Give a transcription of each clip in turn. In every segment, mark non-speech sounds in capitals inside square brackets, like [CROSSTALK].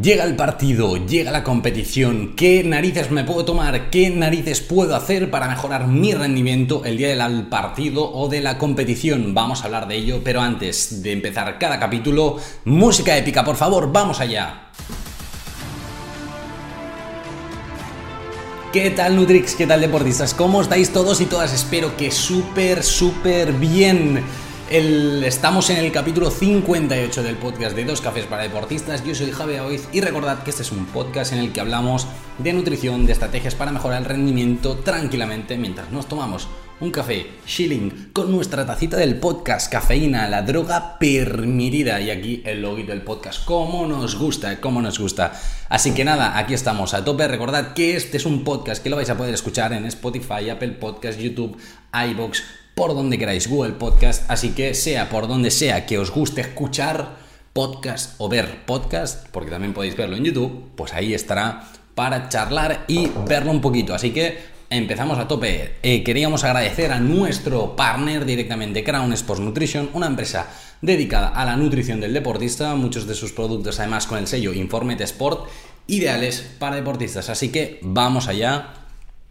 Llega el partido, llega la competición, ¿qué narices me puedo tomar? ¿Qué narices puedo hacer para mejorar mi rendimiento el día del partido o de la competición? Vamos a hablar de ello, pero antes de empezar cada capítulo, música épica, por favor, vamos allá. ¿Qué tal Nutrix? ¿Qué tal deportistas? ¿Cómo estáis todos y todas? Espero que súper, súper bien estamos en el capítulo 58 del podcast de Dos Cafés para Deportistas. Yo soy Javier Oiz y recordad que este es un podcast en el que hablamos de nutrición, de estrategias para mejorar el rendimiento tranquilamente mientras nos tomamos un café shilling con nuestra tacita del podcast, cafeína, la droga permitida. Y aquí el logo del podcast, como nos gusta, como nos gusta. Así que nada, aquí estamos a tope. Recordad que este es un podcast que lo vais a poder escuchar en Spotify, Apple Podcast, YouTube, iBox por donde queráis, Google Podcast, así que sea por donde sea que os guste escuchar podcast o ver podcast, porque también podéis verlo en YouTube, pues ahí estará para charlar y verlo un poquito. Así que empezamos a tope. Eh, queríamos agradecer a nuestro partner directamente, Crown Sports Nutrition, una empresa dedicada a la nutrición del deportista, muchos de sus productos además con el sello Informete Sport, ideales para deportistas. Así que vamos allá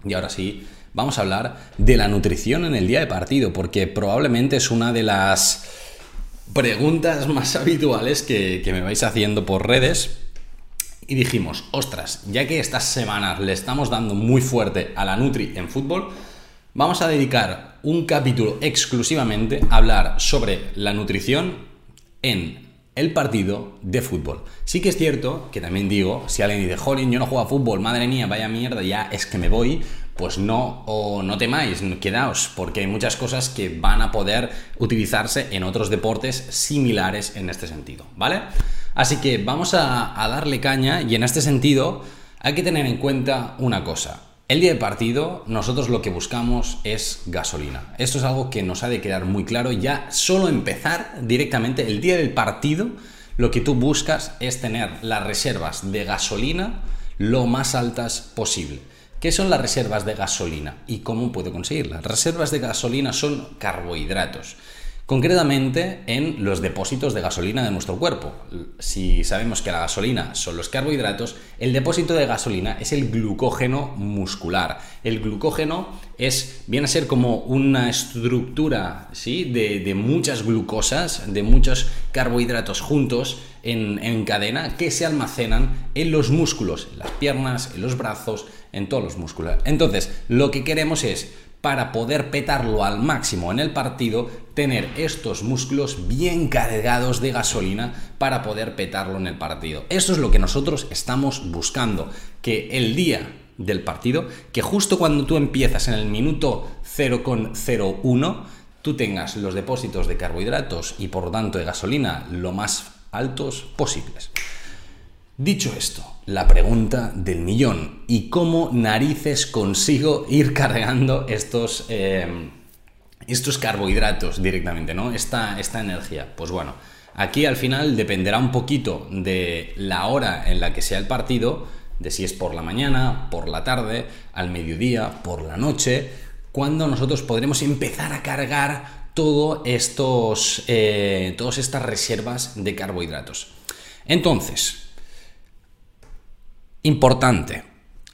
y ahora sí vamos a hablar de la nutrición en el día de partido, porque probablemente es una de las preguntas [LAUGHS] más habituales que, me vais haciendo por redes. Y dijimos, ostras, ya que estas semanas le estamos dando muy fuerte a la Nutri en fútbol, vamos a dedicar un capítulo exclusivamente a hablar sobre la nutrición en el partido de fútbol. Sí que es cierto que también digo, si alguien dice, jolín, yo no juego a fútbol, madre mía, vaya mierda, ya es que me voy, pues no, o no temáis, quedaos, porque hay muchas cosas que van a poder utilizarse en otros deportes similares en este sentido, ¿vale? Así que vamos a, darle caña y en este sentido hay que tener en cuenta una cosa. El día de partido, nosotros lo que buscamos es gasolina. Esto es algo que nos ha de quedar muy claro. Ya solo empezar directamente el día del partido, lo que tú buscas es tener las reservas de gasolina lo más altas posible. ¿Qué son las reservas de gasolina y cómo puedo conseguirlas? Las reservas de gasolina son carbohidratos, concretamente en los depósitos de gasolina de nuestro cuerpo. Si sabemos que la gasolina son los carbohidratos, el depósito de gasolina es el glucógeno muscular. El glucógeno es, viene a ser como una estructura ¿sí? de, muchas glucosas, de muchos carbohidratos juntos en, en cadena que se almacenan en los músculos, en las piernas, en los brazos, en todos los músculos. Entonces, lo que queremos es, para poder petarlo al máximo en el partido, tener estos músculos bien cargados de gasolina para poder petarlo en el partido. Eso es lo que nosotros estamos buscando, que el día del partido, que justo cuando tú empiezas en el minuto 0,01, tú tengas los depósitos de carbohidratos y por lo tanto de gasolina lo más altos posibles. Dicho esto, la pregunta del millón. ¿Y cómo narices consigo ir cargando estos, eh, estos carbohidratos directamente, ¿no? Esta, esta energía. Pues bueno, aquí al final dependerá un poquito de la hora en la que sea el partido, de si es por la mañana, por la tarde, al mediodía, por la noche, cuando nosotros podremos empezar a cargar todo estos, eh, todas estas reservas de carbohidratos. Entonces, Importante.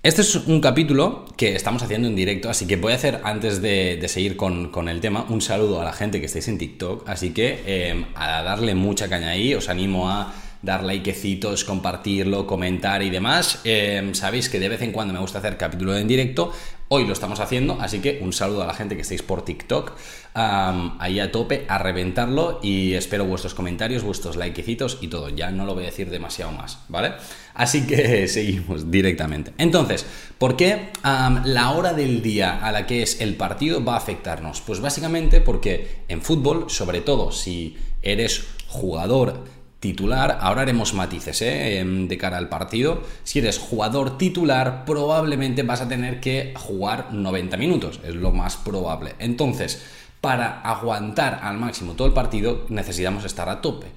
Este es un capítulo que estamos haciendo en directo, así que voy a hacer, antes de, seguir con, el tema, un saludo a la gente que estáis en TikTok. Así que eh, a darle mucha caña ahí, os animo a dar likecitos, compartirlo, comentar y demás. Eh, sabéis que de vez en cuando me gusta hacer capítulo en directo. Hoy lo estamos haciendo, así que un saludo a la gente que estáis por TikTok, ahí a tope, a reventarlo y espero vuestros comentarios, vuestros likecitos y todo. Ya no lo voy a decir demasiado más, ¿vale? Así que [LAUGHS] seguimos directamente. Entonces, ¿por qué la hora del día a la que es el partido va a afectarnos? Pues básicamente porque en fútbol, sobre todo si eres jugador titular, ahora haremos matices ¿eh? em, de cara al partido. Si eres jugador titular, probablemente vas a tener que jugar 90 minutos, es lo más probable. Entonces, para aguantar al máximo todo el partido, necesitamos estar a tope.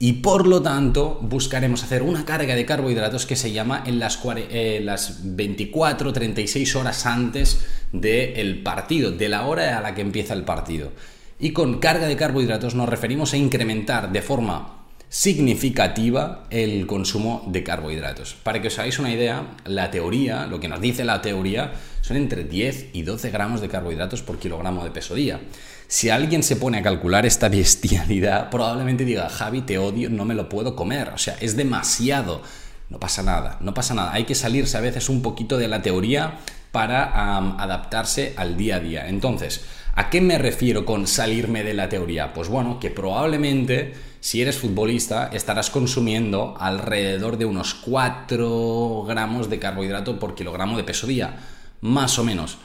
Y por lo tanto, buscaremos hacer una carga de carbohidratos que se llama en las, eh, las 24, 36 horas antes del partido, de la hora a la que empieza el partido. Y con carga de carbohidratos nos referimos a incrementar de forma significativa el consumo de carbohidratos. Para que os hagáis una idea, la teoría, lo que nos dice la teoría, son entre 10 y 12 gramos de carbohidratos por kilogramo de peso día. Si alguien se pone a calcular esta bestialidad, probablemente diga, Javi, te odio, no me lo puedo comer. O sea, es demasiado. No pasa nada, no pasa nada. Hay que salirse a veces un poquito de la teoría para adaptarse al día a día. Entonces, ¿a qué me refiero con salirme de la teoría? Pues bueno, que probablemente si eres futbolista estarás consumiendo alrededor de unos 4 gramos de carbohidrato por kilogramo de peso día, más o menos.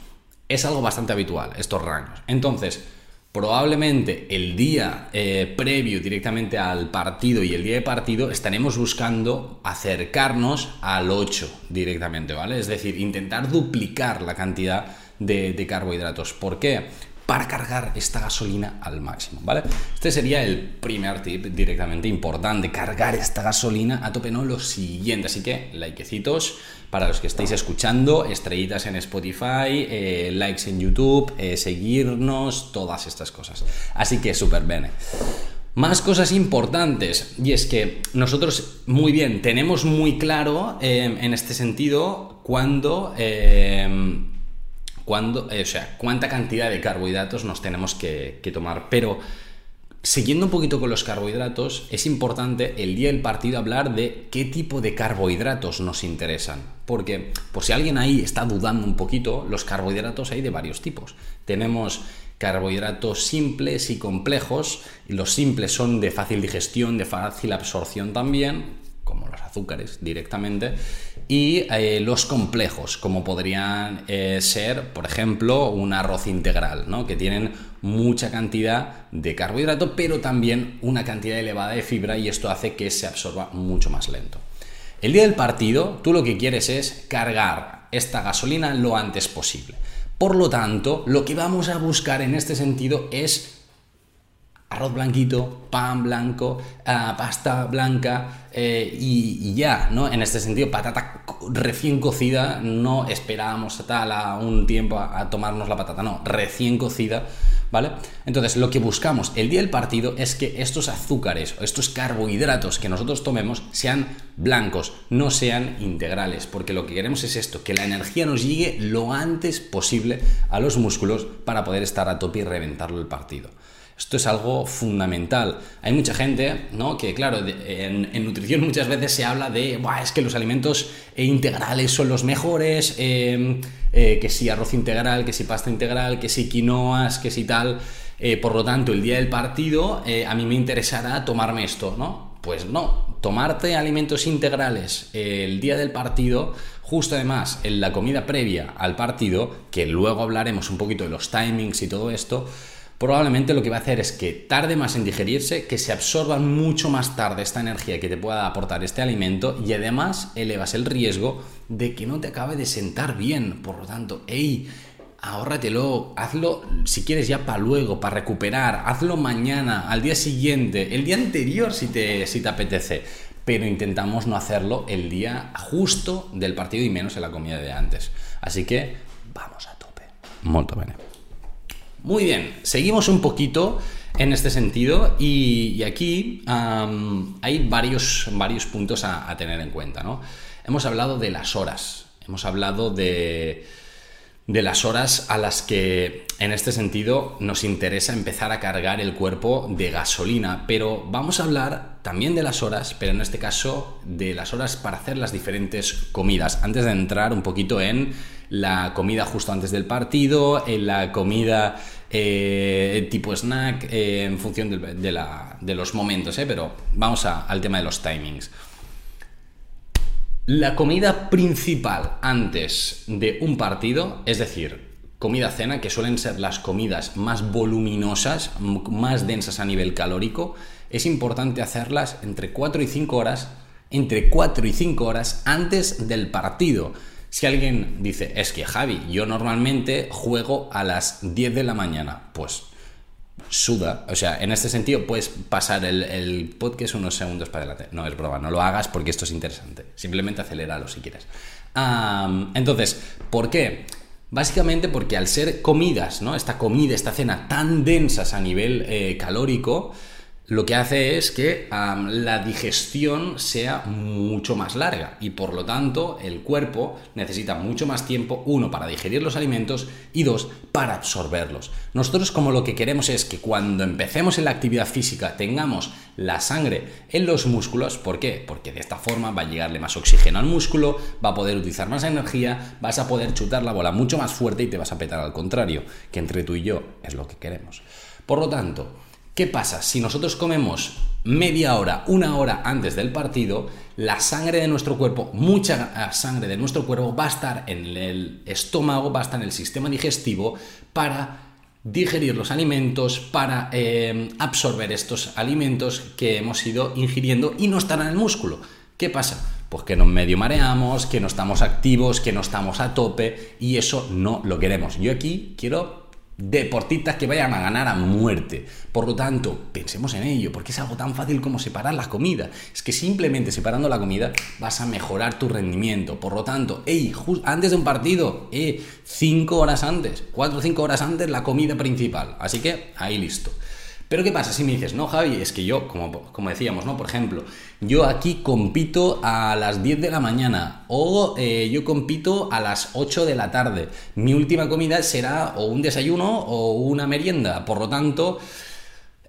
Es algo bastante habitual, estos rangos. Entonces, probablemente el día eh, previo directamente al partido y el día de partido estaremos buscando acercarnos al 8 directamente, ¿vale? Es decir, intentar duplicar la cantidad de, de carbohidratos. ¿Por qué? Para cargar esta gasolina al máximo, ¿vale? Este sería el primer tip directamente importante, cargar esta gasolina a tope, no lo siguiente. Así que, likecitos para los que estáis escuchando, estrellitas en Spotify, eh, likes en YouTube, eh, seguirnos, todas estas cosas. Así que súper bene. Más cosas importantes, y es que nosotros, muy bien, tenemos muy claro eh, en este sentido cuando eh, o sea, cuánta cantidad de carbohidratos nos tenemos que, tomar. Pero siguiendo un poquito con los carbohidratos, es importante el día del partido hablar de qué tipo de carbohidratos nos interesan. Porque, por si alguien ahí está dudando un poquito, los carbohidratos hay de varios tipos. Tenemos carbohidratos simples y complejos, los simples son de fácil digestión, de fácil absorción también, como los azúcares directamente, y eh, los complejos, como podrían eh, ser, por ejemplo, un arroz integral, ¿no? que tienen mucha cantidad de carbohidrato, pero también una cantidad elevada de fibra y esto hace que se absorba mucho más lento. El día del partido, tú lo que quieres es cargar esta gasolina lo antes posible. Por lo tanto, lo que vamos a buscar en este sentido es arroz blanquito, pan blanco, ah, pasta blanca eh, y, ya, ¿no? En este sentido, patata recién cocida, no esperábamos a tal a un tiempo a, tomarnos la patata, no, recién cocida, ¿vale? Entonces, lo que buscamos el día del partido es que estos azúcares o estos carbohidratos que nosotros tomemos sean blancos, no sean integrales, porque lo que queremos es esto, que la energía nos llegue lo antes posible a los músculos para poder estar a tope y reventarlo el partido. Esto es algo fundamental. Hay mucha gente, ¿no? Que claro, en, nutrición [LAUGHS] muchas veces se habla de, es que los alimentos integrales son los mejores, em, eh, que si arroz integral, que si pasta integral, que si quinoas, que si tal. Eh, por lo tanto, el día del partido eh, a mí me interesará tomarme esto, ¿no? Pues no, tomarte alimentos integrales el día del partido, justo además en la comida previa al partido, que luego hablaremos un poquito de los timings y todo esto, probablemente lo que va a hacer es que tarde más en digerirse, que se absorba mucho más tarde esta energía que te pueda aportar este alimento y además elevas el riesgo de que no te acabe de sentar bien. Por lo tanto, hey, ahórratelo, hazlo si quieres ya para luego, para recuperar, hazlo mañana, al día siguiente, el día anterior si te, si te apetece. Pero intentamos no hacerlo el día justo del partido y menos en la comida de antes. Así que vamos a tope. Molto bene. Muy bien, seguimos un poquito en este sentido y, aquí hay varios, varios puntos a, tener en cuenta. ¿no? Hemos hablado de las horas, hemos hablado de, de las horas a las que en este sentido nos interesa empezar a cargar el cuerpo de gasolina, pero vamos a hablar también de las horas, pero en este caso de las horas para hacer las diferentes comidas, antes de entrar un poquito en la comida justo antes del partido, en la comida eh, tipo snack, eh, en función de, los momentos, eh, pero vamos al tema de los timings. La comida principal antes de un partido, es decir, comida-cena, que suelen ser las comidas más voluminosas, más densas a nivel calórico, es importante hacerlas entre 4 y 5 horas, entre 4 y 5 horas antes del partido si alguien dice, es que Javi, yo normalmente juego a las 10 de la mañana, pues suda. O sea, en este sentido puedes pasar el, podcast unos segundos para adelante. No es broma, no lo hagas porque esto es interesante. Simplemente aceléralo si quieres. entonces, ¿por qué? Básicamente porque al ser comidas, ¿no? Esta comida, esta cena tan densas a nivel eh, calórico, lo que hace es que la digestión sea mucho más larga y por lo tanto el cuerpo necesita mucho más tiempo, uno, para digerir los alimentos y dos, para absorberlos. Nosotros como lo que queremos es que cuando empecemos en la actividad física tengamos la sangre en los músculos, ¿por qué? Porque de esta forma va a llegarle más oxígeno al músculo, va a poder utilizar más energía, vas a poder chutar la bola mucho más fuerte y te vas a petar al contrario, que entre tú y yo es lo que queremos. Por lo tanto, ¿Qué pasa? Si nosotros comemos media hora, una hora antes del partido, la sangre de nuestro cuerpo, mucha sangre de nuestro cuerpo va a estar en el estómago, va a estar en el sistema digestivo para digerir los alimentos, para eh, absorber estos alimentos que hemos ido ingiriendo y no estar en el músculo. ¿Qué pasa? Pues que nos medio mareamos, que no estamos activos, que no estamos a tope y eso no lo queremos. Yo aquí quiero deportistas que vayan a ganar a muerte. Por lo tanto, pensemos en ello, porque es algo tan fácil como separar la comida. Es que simplemente separando la comida vas a mejorar tu rendimiento. Por lo tanto, hey, antes de un partido, eh, cinco horas antes, cuatro o cinco horas antes la comida principal. Así que ahí listo. Pero ¿qué pasa si me dices, no, Javi, es que yo, como, como decíamos, ¿no? Por ejemplo, yo aquí compito a las 10 de la mañana o eh, yo compito a las 8 de la tarde. Mi última comida será o un desayuno o una merienda. Por lo tanto,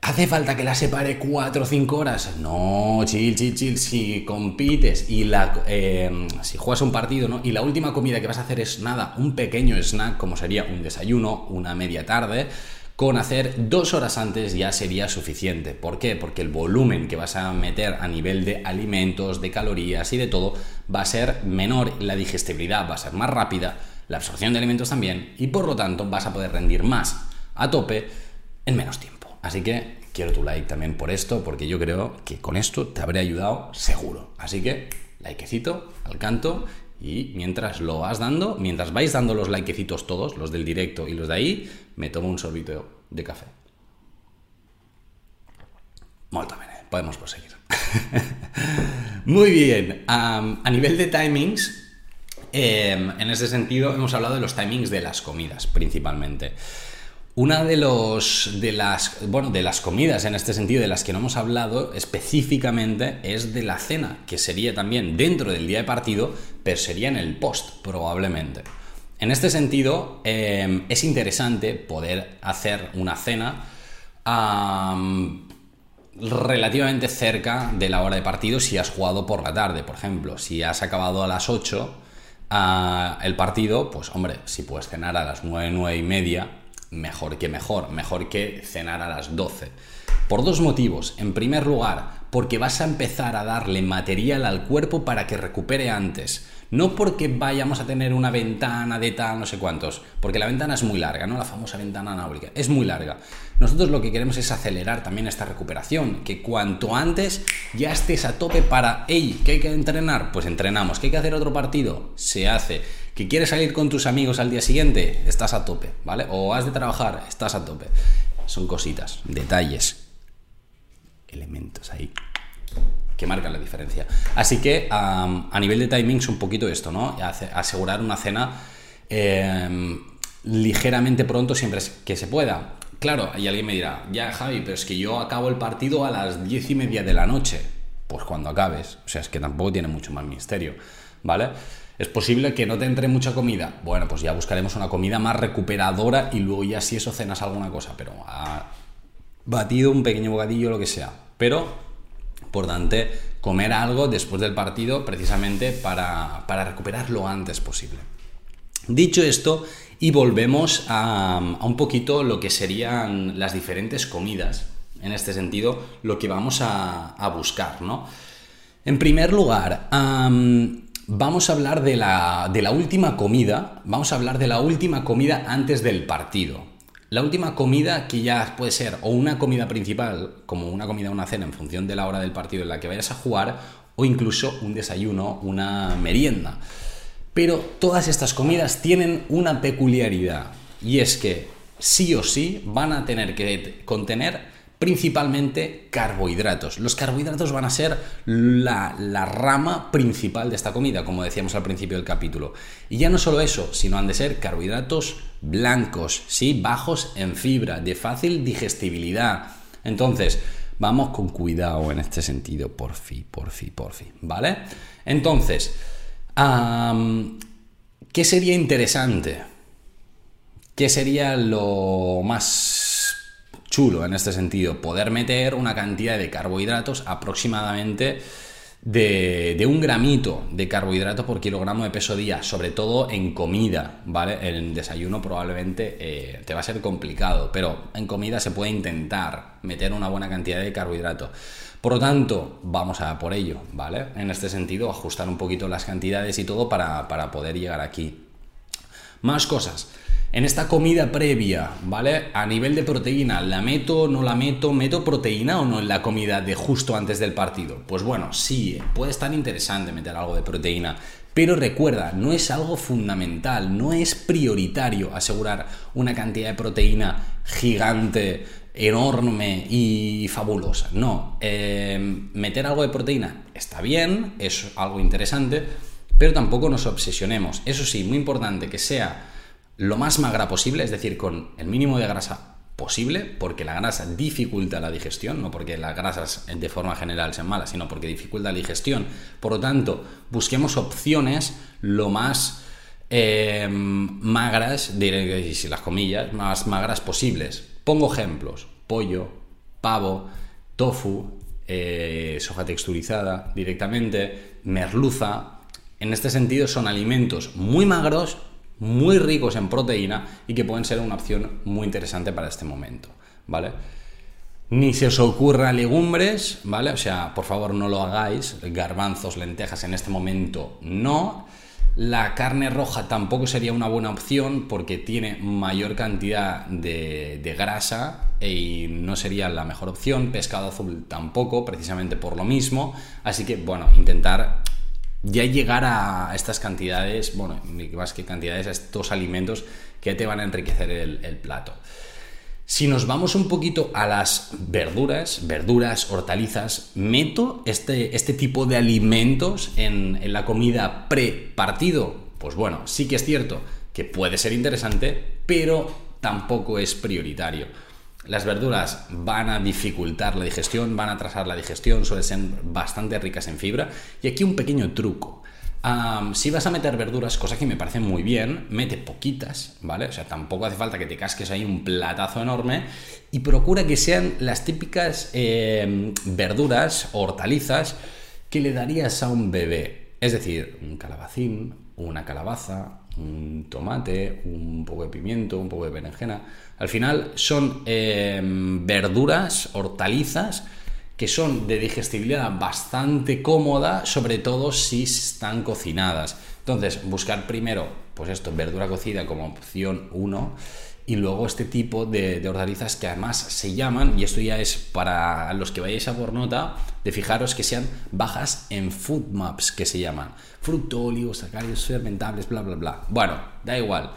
¿Hace falta que la separe 4 o 5 horas? No, chill, chill, chill. Si compites y la, eh, si juegas un partido, ¿no? Y la última comida que vas a hacer es nada, un pequeño snack, como sería un desayuno, una media tarde, con hacer dos horas antes ya sería suficiente. ¿Por qué? Porque el volumen que vas a meter a nivel de alimentos, de calorías y de todo va a ser menor, la digestibilidad va a ser más rápida, la absorción de alimentos también y por lo tanto vas a poder rendir más a tope en menos tiempo. Así que quiero tu like también por esto porque yo creo que con esto te habré ayudado seguro. Así que likecito al canto y mientras lo vas dando, mientras vais dando los likecitos todos, los del directo y los de ahí, me tomo un sorbito de café. Molto bene, podemos proseguir. [LAUGHS] Muy bien, a nivel de timings, em, en ese sentido hemos hablado de los timings de las comidas principalmente. Una de, los, de, las, bueno, de las comidas en este sentido de las que no hemos hablado específicamente es de la cena, que sería también dentro del día de partido, pero sería en el post probablemente. En este sentido, em, es interesante poder hacer una cena relativamente cerca de la hora de partido si has jugado por la tarde, por ejemplo. Si has acabado a las 8 ah, el partido, pues hombre, si puedes cenar a las 9, 9 y media, mejor que mejor, mejor que cenar a las 12. Por dos motivos. En primer lugar, porque vas a empezar a darle material al cuerpo para que recupere antes. No porque vayamos a tener una ventana de tal, no sé cuántos, porque la ventana es muy larga, ¿no? La famosa ventana anáulica, es muy larga. Nosotros lo que queremos es acelerar también esta recuperación, que cuanto antes ya estés a tope para, hey, ¿qué hay que entrenar? Pues entrenamos, ¿qué hay que hacer otro partido? Se hace. ¿Que quieres salir con tus amigos al día siguiente? Estás a tope, ¿vale? O has de trabajar, estás a tope. Son cositas, detalles, elementos ahí que marcan la diferencia. Así que a nivel de timings un poquito esto, ¿no? Asegurar una cena em, ligeramente pronto siempre que se pueda. Claro, y alguien me dirá, ya Javi, pero es que yo acabo el partido a las diez y media de la noche. Pues cuando acabes. O sea, es que tampoco tiene mucho más misterio, ¿vale? Es posible que no te entre mucha comida. Bueno, pues ya buscaremos una comida más recuperadora y luego ya si eso cenas alguna cosa, pero ha batido un pequeño bocadillo, lo que sea. Pero importante comer algo después del partido precisamente para, recuperar lo antes posible. Dicho esto, y volvemos a, un poquito lo que serían las diferentes comidas, en este sentido, lo que vamos a, buscar, ¿no? En primer lugar, vamos a hablar de la, de la última comida, vamos a hablar de la última comida antes del partido. La última comida que ya puede ser o una comida principal, como una comida o una cena en función de la hora del partido en la que vayas a jugar, o incluso un desayuno, una merienda. Pero todas estas comidas tienen una peculiaridad y es que sí o sí van a tener que contener principalmente carbohidratos. Los carbohidratos van a ser la, rama principal de esta comida, como decíamos al principio del capítulo. Y ya no solo eso, sino han de ser carbohidratos blancos, ¿sí? bajos en fibra, de fácil digestibilidad. Entonces, Vamos con cuidado en este sentido, por fin, por fin, por fin, ¿vale? Entonces, ¿qué sería interesante? ¿Qué sería lo más chulo en este sentido? Poder meter una cantidad de carbohidratos aproximadamente de, un gramito de carbohidrato por kilogramo de peso día, sobre todo en comida, ¿vale? En desayuno probablemente eh, te va a ser complicado, pero en comida se puede intentar meter una buena cantidad de carbohidrato. Por lo tanto, vamos a por ello, ¿vale? En este sentido, ajustar un poquito las cantidades y todo para, para poder llegar aquí. Más cosas. En esta comida previa, ¿vale? A nivel de proteína, ¿la meto, no la meto? ¿Meto proteína o no en la comida de justo antes del partido? Pues bueno, sí, puede estar interesante meter algo de proteína, pero recuerda, no es algo fundamental, no es prioritario asegurar una cantidad de proteína gigante, enorme y fabulosa. No, eh, meter algo de proteína está bien, es algo interesante, pero tampoco nos obsesionemos. Eso sí, muy importante que sea lo más magra posible, es decir, con el mínimo de grasa posible, porque la grasa dificulta la digestión, no porque las grasas de forma general sean malas, sino porque dificulta la digestión. Por lo tanto, busquemos opciones lo más eh, magras, diré las comillas, más magras posibles. Pongo ejemplos: pollo, pavo, tofu, eh, soja texturizada directamente, merluza. En este sentido, son alimentos muy magros muy ricos en proteína y que pueden ser una opción muy interesante para este momento, ¿vale? Ni se os ocurra legumbres, ¿vale? O sea, por favor no lo hagáis, garbanzos, lentejas en este momento no. La carne roja tampoco sería una buena opción porque tiene mayor cantidad de, de, grasa y no sería la mejor opción. Pescado azul tampoco, precisamente por lo mismo. Así que, bueno, intentar ya llegar a estas cantidades, bueno, más que cantidades, a estos alimentos que te van a enriquecer el, plato. Si nos vamos un poquito a las verduras, verduras, hortalizas, meto este, este tipo de alimentos en, en la comida pre-partido. Pues bueno, sí que es cierto que puede ser interesante, pero tampoco es prioritario. Las verduras van a dificultar la digestión, van a atrasar la digestión, suelen ser bastante ricas en fibra. Y aquí un pequeño truco. si vas a meter verduras, cosa que me parece muy bien, mete poquitas, ¿vale? O sea, tampoco hace falta que te casques ahí un platazo enorme y procura que sean las típicas eh, verduras o hortalizas que le darías a un bebé. Es decir, un calabacín, una calabaza, un tomate, un poco de pimiento, un poco de berenjena. Al final son em, verduras, hortalizas, que son de digestibilidad bastante cómoda, sobre todo si están cocinadas. Entonces, buscar primero, pues esto, verdura cocida como opción 1 y luego este tipo de, de, hortalizas que además se llaman, y esto ya es para los que vayáis a por nota, de fijaros que sean bajas en food maps, que se llaman fructólicos, sacáridos fermentables, bla, bla, bla. Bueno, da igual.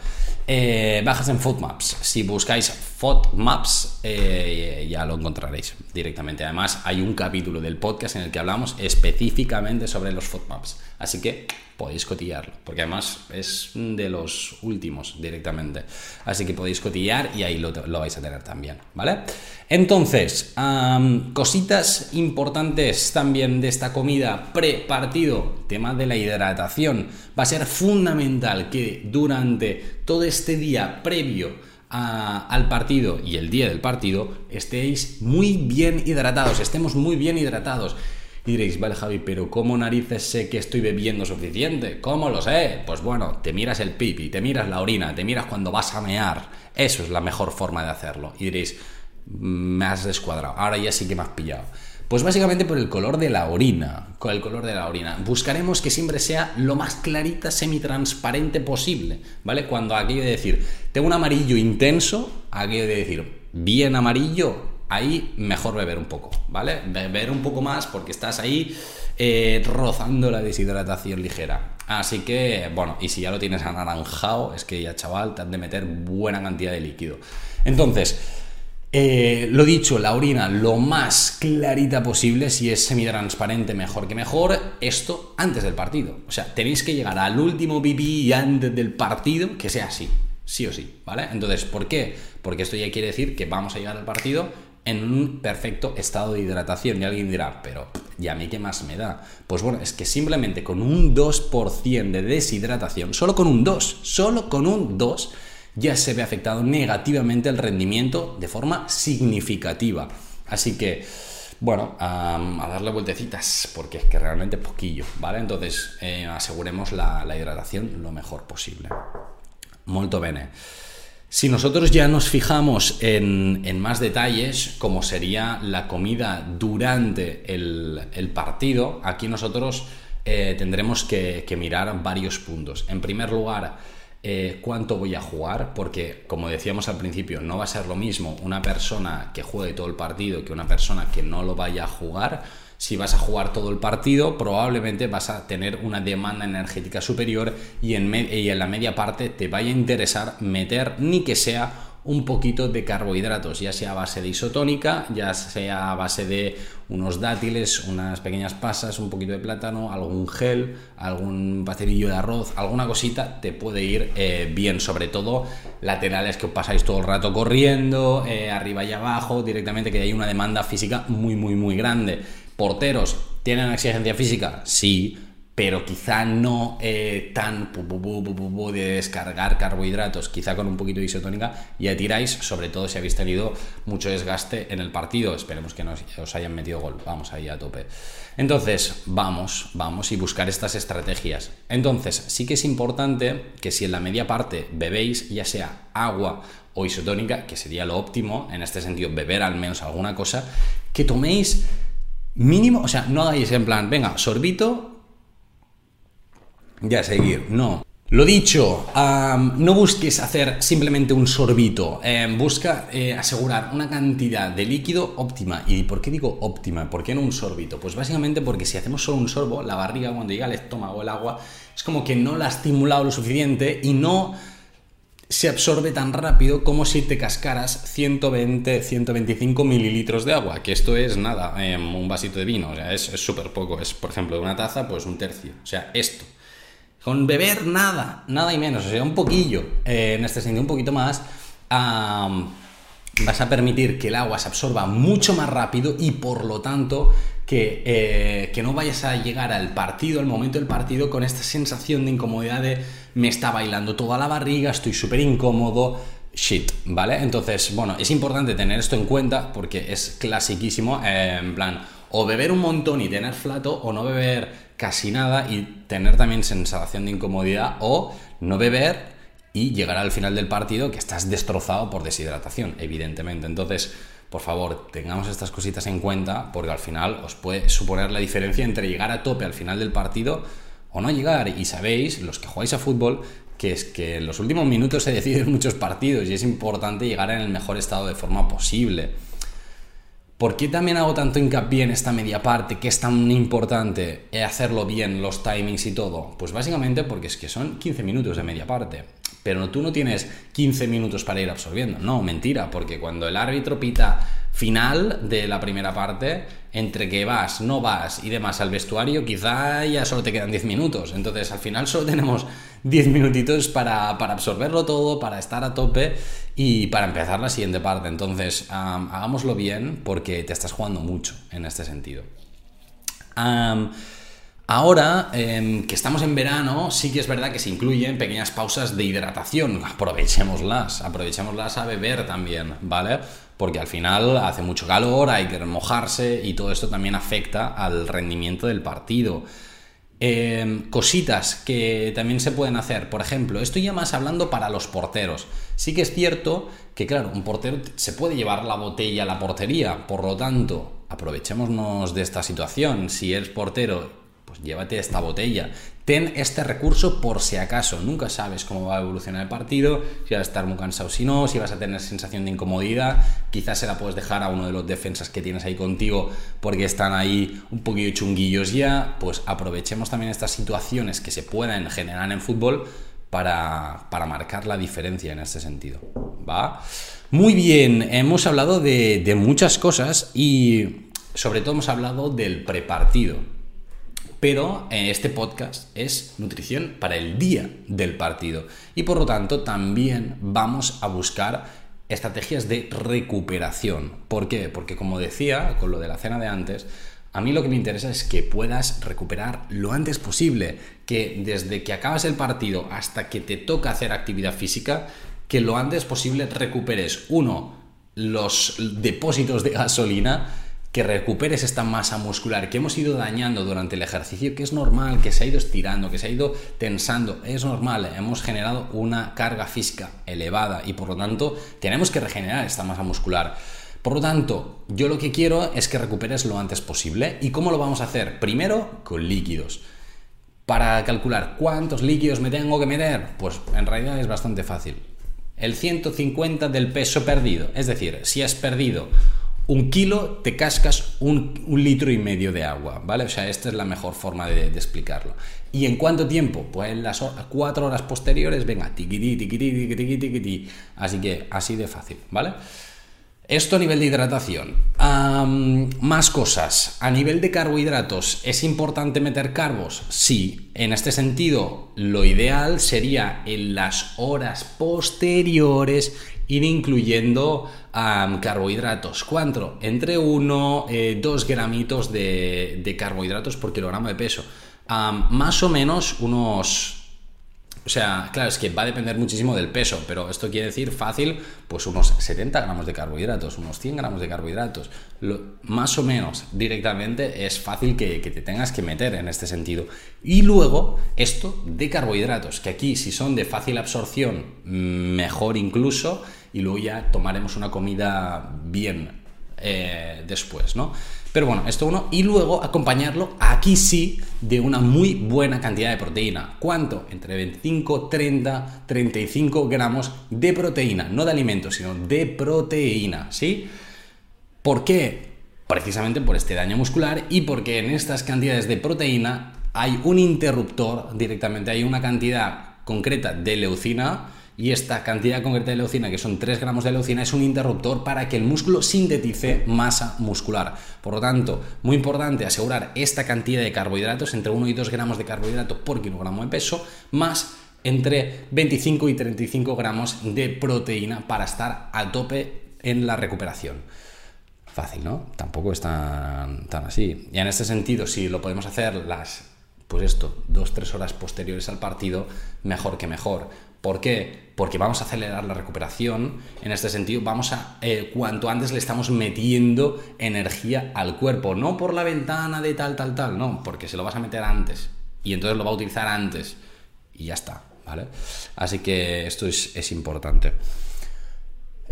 Eh, bajas en food maps. Si buscáis food maps, eh, ya lo encontraréis directamente. Además, hay un capítulo del podcast en el que hablamos específicamente sobre los food maps. Así que podéis cotillarlo, porque además es de los últimos directamente. Así que podéis cotillar y ahí lo, vais a tener también, ¿vale? Entonces, cositas importantes también de esta comida pre-partido, tema de la hidratación. Va a ser fundamental que durante todo este día previo al partido y el día del partido estéis muy bien hidratados, estemos muy bien hidratados. Y diréis, vale Javi, pero ¿cómo narices sé que estoy bebiendo suficiente? ¿Cómo lo sé? Pues bueno, te miras el pipi, te miras la orina, te miras cuando vas a mear. Eso es la mejor forma de hacerlo. Y diréis, me has descuadrado, ahora ya sí que me has pillado. Pues básicamente por el color de la orina, con el color de la orina. Buscaremos que siempre sea lo más clarita, semitransparente posible, ¿vale? Cuando aquello de decir, tengo un amarillo intenso, aquello de decir, bien amarillo, ahí mejor beber un poco, ¿vale? Beber un poco más porque estás ahí eh, rozando la deshidratación ligera. Así que, bueno, y si ya lo tienes anaranjado, es que ya, chaval, te has de meter buena cantidad de líquido. Entonces, eh, lo dicho, la orina lo más clarita posible, si es semitransparente, mejor que mejor. Esto antes del partido. O sea, tenéis que llegar al último pipí antes del partido que sea así, sí o sí, ¿vale? Entonces, ¿por qué? Porque esto ya quiere decir que vamos a llegar al partido en un perfecto estado de hidratación. Y alguien dirá, pero ¿y a mí qué más me da? Pues bueno, es que simplemente con un 2% de deshidratación, solo con un 2, solo con un 2, ya se ve afectado negativamente el rendimiento de forma significativa. Así que, bueno, a darle vueltecitas, porque es que realmente poquillo, ¿vale? Entonces, eh, aseguremos la, hidratación lo mejor posible. Molto bene. Si nosotros ya nos fijamos en, más detalles, como sería la comida durante el, partido, aquí nosotros eh, tendremos que, mirar varios puntos. En primer lugar, eh, cuánto voy a jugar, porque como decíamos al principio, no va a ser lo mismo una persona que juegue todo el partido que una persona que no lo vaya a jugar. Si vas a jugar todo el partido, probablemente vas a tener una demanda energética superior y en, y en la media parte te vaya a interesar meter ni que sea un poquito de carbohidratos, ya sea a base de isotónica, ya sea a base de unos dátiles, unas pequeñas pasas, un poquito de plátano, algún gel, algún pastelillo de arroz, alguna cosita te puede ir eh, bien, sobre todo laterales que os pasáis todo el rato corriendo, eh, arriba y abajo, directamente que hay una demanda física muy, muy, muy grande. Porteros, ¿tienen exigencia física? Sí, pero quizá no eh, tan de descargar carbohidratos, quizá con un poquito de isotónica ya tiráis, sobre todo si habéis tenido mucho desgaste en el partido. Esperemos que no os hayan metido gol, vamos ahí a tope. Entonces, vamos, vamos y buscar estas estrategias. Entonces, sí que es importante que si en la media parte bebéis, ya sea agua o isotónica, que sería lo óptimo, en este sentido, beber al menos alguna cosa, que toméis Mínimo, o sea, no hagáis en plan, venga, sorbito, ya seguir, no. Lo dicho, no busques hacer simplemente un sorbito, em, busca eh, asegurar una cantidad de líquido óptima. ¿Y por qué digo óptima? ¿Por qué no un sorbito? Pues básicamente porque si hacemos solo un sorbo, la barriga cuando llega al estómago, el agua, es como que no la ha estimulado lo suficiente y no se absorbe tan rápido como si te cascaras 120, 125 mililitros de agua, que esto es nada, em, un vasito de vino, o sea, es súper poco, es por ejemplo de una taza, pues un tercio, o sea, esto. Con beber nada, nada y menos, o sea, un poquillo, eh, en este sentido, un poquito más, vas a permitir que el agua se absorba mucho más rápido y por lo tanto que, eh, que no vayas a llegar al partido, al momento del partido, con esta sensación de incomodidad de me está bailando toda la barriga, estoy súper incómodo, shit, ¿vale? Entonces, bueno, es importante tener esto en cuenta porque es clasiquísimo, eh, en plan, o beber un montón y tener flato, o no beber casi nada y tener también sensación de incomodidad, o no beber y llegar al final del partido que estás destrozado por deshidratación, evidentemente. Entonces, por favor, tengamos estas cositas en cuenta porque al final os puede suponer la diferencia entre llegar a tope al final del partido o no llegar. Y sabéis, los que jugáis a fútbol, que es que en los últimos minutos se deciden [LAUGHS] muchos partidos y es importante llegar en el mejor estado de forma posible. ¿Por qué también hago tanto hincapié en esta media parte, que es tan importante hacerlo bien, los timings y todo? Pues básicamente porque es que son 15 minutos de media parte. Pero tú no tienes 15 minutos para ir absorbiendo. No, mentira, porque cuando el árbitro pita final de la primera parte, entre que vas, no vas y demás al vestuario, quizá ya solo te quedan 10 minutos. Entonces al final solo tenemos 10 minutitos para, absorberlo todo, para estar a tope y para empezar la siguiente parte. Entonces hagámoslo bien porque te estás jugando mucho en este sentido. Ahora em, que estamos en verano, sí que es verdad que se incluyen pequeñas pausas de hidratación. Aprovechémoslas, aprovechémoslas a beber también, ¿vale? Porque al final hace mucho calor, hay que remojarse y todo esto también afecta al rendimiento del partido. Em, cositas que también se pueden hacer. Por ejemplo, estoy ya más hablando para los porteros. Sí que es cierto que, claro, un portero se puede llevar la botella a la portería. Por lo tanto, aprovechémonos de esta situación. Si eres portero pues llévate esta botella. Ten este recurso por si acaso. Nunca sabes cómo va a evolucionar el partido, si vas a estar muy cansado si no, si vas a tener sensación de incomodidad. Quizás se la puedes dejar a uno de los defensas que tienes ahí contigo porque están ahí un poquito chunguillos ya. Pues aprovechemos también estas situaciones que se puedan generar en fútbol para, marcar la diferencia en este sentido. ¿Va? Muy bien, hemos hablado de, de muchas cosas y sobre todo hemos hablado del prepartido pero eh, este podcast es nutrición para el día del partido y por lo tanto también vamos a buscar estrategias de recuperación. ¿Por qué? Porque como decía con lo de la cena de antes, a mí lo que me interesa es que puedas recuperar lo antes posible, que desde que acabas el partido hasta que te toca hacer actividad física, que lo antes posible recuperes, uno, los depósitos de gasolina, que recuperes esta masa muscular que hemos ido dañando durante el ejercicio, que es normal, que se ha ido estirando, que se ha ido tensando, es normal, hemos generado una carga física elevada y por lo tanto tenemos que regenerar esta masa muscular. Por lo tanto, yo lo que quiero es que recuperes lo antes posible. ¿Y cómo lo vamos a hacer? Primero, con líquidos. Para calcular cuántos líquidos me tengo que meter, pues en realidad es bastante fácil. El 150 del peso perdido. Es decir, si has perdido un kilo, te cascas un, litro y medio de agua, ¿vale? O sea, esta es la mejor forma de, explicarlo. ¿Y en cuánto tiempo? Pues en las cuatro horas posteriores, venga, tiquití, tiquití, tiquití, tiquití. Así que, así de fácil, ¿vale? Esto a nivel de hidratación. más cosas. A nivel de carbohidratos, ¿es importante meter carbos? Sí. En este sentido, lo ideal sería en las horas posteriores ir incluyendo carbohidratos. ¿Cuánto? Entre 1 eh, 2 gramitos de, carbohidratos por kilogramo de peso. más o menos unos o sea, claro, es que va a depender muchísimo del peso, pero esto quiere decir fácil, pues unos 70 gramos de carbohidratos, unos 100 gramos de carbohidratos. más o menos directamente es fácil que, te tengas que meter en este sentido. Y luego, esto de carbohidratos, que aquí si son de fácil absorción, mejor incluso, y luego ya tomaremos una comida bien eh, después, ¿no? Pero bueno, esto uno. Y luego acompañarlo, aquí sí, de una muy buena cantidad de proteína. ¿Cuánto? Entre 25, 30, 35 gramos de proteína. No de alimentos, sino de proteína, ¿sí? ¿Por qué? Precisamente por este daño muscular y porque en estas cantidades de proteína hay un interruptor directamente, hay una cantidad concreta de leucina y esta cantidad concreta de leucina, que son 3 gramos de leucina, es un interruptor para que el músculo sintetice masa muscular. Por lo tanto, muy importante asegurar esta cantidad de carbohidratos, entre 1 y 2 gramos de carbohidrato por kilogramo de peso, más entre 25 y 35 gramos de proteína para estar a tope en la recuperación. Fácil, ¿no? Tampoco es tan, tan así. Y en este sentido, si lo podemos hacer las, pues esto, 2-3 horas posteriores al partido, mejor que mejor ¿Por qué? Porque vamos a acelerar la recuperación. En este sentido, vamos a, eh, cuanto antes le estamos metiendo energía al cuerpo. No por la ventana de tal, tal, tal, no, porque se lo vas a meter antes. Y entonces lo va a utilizar antes. Y ya está, ¿vale? Así que esto es, es importante.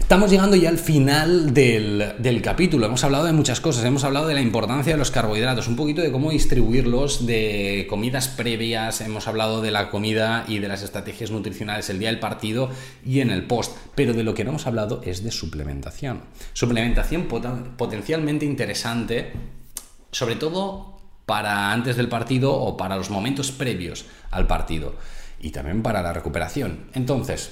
Estamos llegando ya al final del, capítulo. Hemos hablado de muchas cosas. Hemos hablado de la importancia de los carbohidratos, un poquito de cómo distribuirlos, de comidas previas. Hemos hablado de la comida y de las estrategias nutricionales el día del partido y en el post. Pero de lo que no hemos hablado es de suplementación. Suplementación potencialmente interesante, sobre todo para antes del partido o para los momentos previos al partido. Y también para la recuperación. Entonces,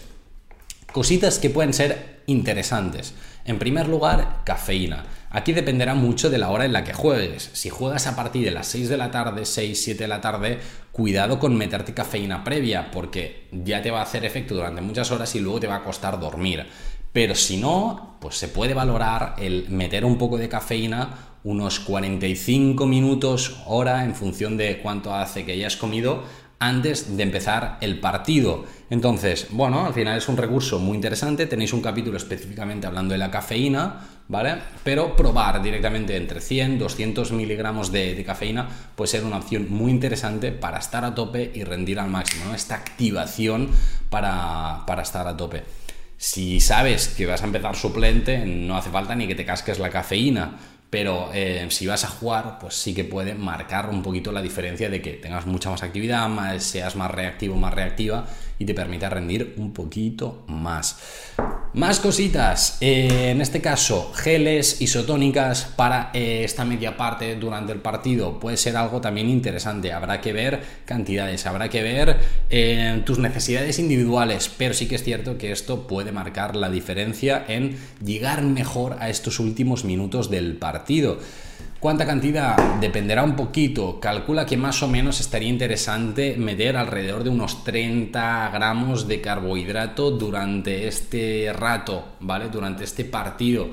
Cositas que pueden ser interesantes. En primer lugar, cafeína. Aquí dependerá mucho de la hora en la que juegues. Si juegas a partir de las 6 de la tarde, 6, 7 de la tarde, cuidado con meterte cafeína previa, porque ya te va a hacer efecto durante muchas horas y luego te va a costar dormir. Pero si no, pues se puede valorar el meter un poco de cafeína unos 45 minutos, hora, en función de cuánto hace que hayas comido, antes de empezar el partido. Entonces, bueno, al final es un recurso muy interesante. Tenéis un capítulo específicamente hablando de la cafeína, ¿vale? Pero probar directamente entre 100, 200 miligramos de, cafeína puede ser una opción muy interesante para estar a tope y rendir al máximo. Esta activación para, para estar a tope. Si sabes que vas a empezar suplente, no hace falta ni que te casques la cafeína pero eh, si vas a jugar, pues sí que puede marcar un poquito la diferencia de que tengas mucha más actividad, más, seas más reactivo, más reactiva y te permita rendir un poquito más. Más cositas, eh, en este caso geles isotónicas para eh, esta media parte durante el partido. Puede ser algo también interesante, habrá que ver cantidades, habrá que ver eh, tus necesidades individuales, pero sí que es cierto que esto puede marcar la diferencia en llegar mejor a estos últimos minutos del partido. ¿Cuánta cantidad? Dependerá un poquito. Calcula que más o menos estaría interesante meter alrededor de unos 30 gramos de carbohidrato durante este rato, ¿vale? Durante este partido.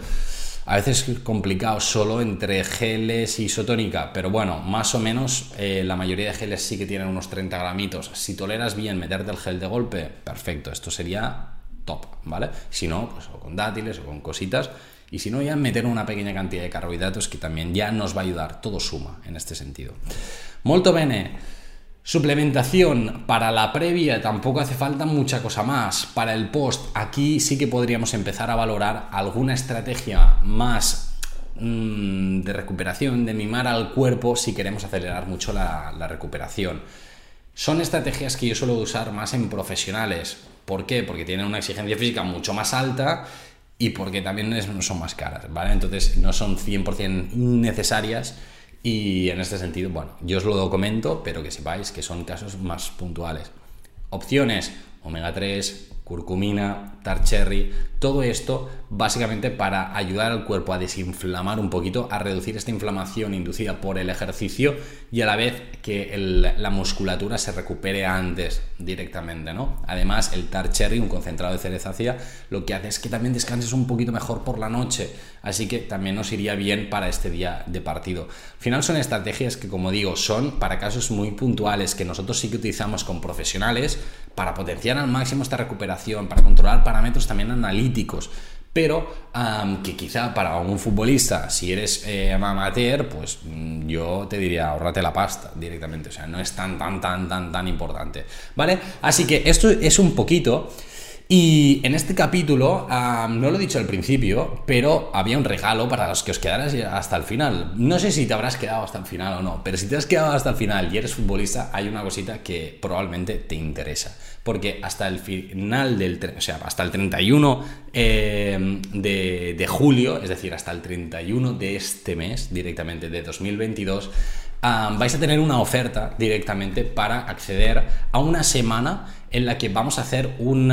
A veces es complicado solo entre geles y isotónica, pero bueno, más o menos eh, la mayoría de geles sí que tienen unos 30 gramitos. Si toleras bien meterte el gel de golpe, perfecto, esto sería top, ¿vale? Si no, pues o con dátiles o con cositas. Y si no, ya meter una pequeña cantidad de carbohidratos que también ya nos va a ayudar. Todo suma en este sentido. Molto bene. Suplementación para la previa tampoco hace falta mucha cosa más. Para el post, aquí sí que podríamos empezar a valorar alguna estrategia más mm, de recuperación, de mimar al cuerpo si queremos acelerar mucho la, la recuperación. Son estrategias que yo suelo usar más en profesionales. ¿Por qué? Porque tienen una exigencia física mucho más alta y porque también son más caras, ¿vale? Entonces no son 100% necesarias y en este sentido, bueno, yo os lo documento, pero que sepáis que son casos más puntuales. Opciones, omega 3, curcumina, tar cherry, todo esto básicamente para ayudar al cuerpo a desinflamar un poquito, a reducir esta inflamación inducida por el ejercicio y a la vez que la musculatura se recupere antes directamente, ¿no? Además, el tar cherry, un concentrado de cerezácea, lo que hace es que también descanses un poquito mejor por la noche, así que también nos iría bien para este día de partido. Al final son estrategias que, como digo, son para casos muy puntuales que nosotros sí que utilizamos con profesionales para potenciar al máximo esta recuperación, para controlar parámetros también analíticos pero que quizá para un futbolista, si eres eh, amateur, pues mm, yo te diría ahorrate la pasta directamente, o sea, no es tan, tan, tan, tan, tan importante, ¿vale? Así que esto es un poquito y en este capítulo, no lo he dicho al principio, pero había un regalo para los que os quedaras hasta el final. No sé si te habrás quedado hasta el final o no, pero si te has quedado hasta el final y eres futbolista, hay una cosita que probablemente te interesa. Porque hasta el final del, o sea, hasta el 31 eh, de, de julio, es decir, hasta el 31 de este mes, directamente de 2022, vais a tener una oferta directamente para acceder a una semana en la que vamos a hacer un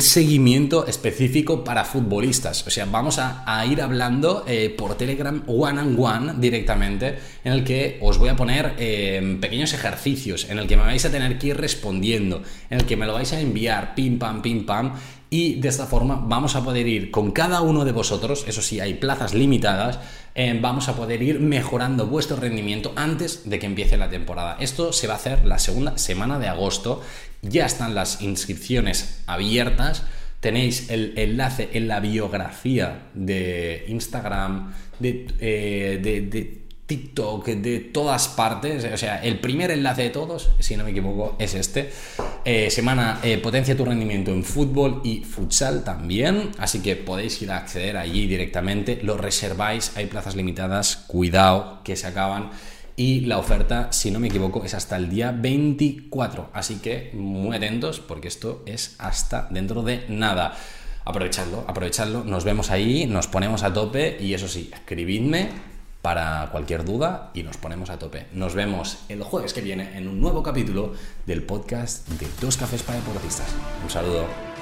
seguimiento específico para futbolistas. O sea, vamos a, ir hablando eh, por Telegram one on one directamente, en el que os voy a poner eh, pequeños ejercicios, en el que me vais a tener que ir respondiendo, en el que me lo vais a enviar, pim pam, pim pam, y de esta forma vamos a poder ir con cada uno de vosotros, eso sí, hay plazas limitadas, eh, vamos a poder ir mejorando vuestro rendimiento antes de que empiece la temporada. Esto se va a hacer la segunda semana de agosto, ya están las inscripciones abiertas. Tenéis el enlace en la biografía de Instagram, de, eh, TikTok, de todas partes. O sea, el primer enlace de todos, si no me equivoco, es este. Eh, semana eh, Potencia tu rendimiento en fútbol y futsal también. Así que podéis ir a acceder allí directamente. Lo reserváis, hay plazas limitadas. Cuidado que se acaban. Y la oferta, si no me equivoco, es hasta el día 24. Así que muy atentos porque esto es hasta dentro de nada. Aprovechadlo, aprovechadlo. Nos vemos ahí, nos ponemos a tope y eso sí, escribidme para cualquier duda y nos ponemos a tope. Nos vemos el jueves que viene en un nuevo capítulo del podcast de Dos Cafés para Deportistas. Un saludo.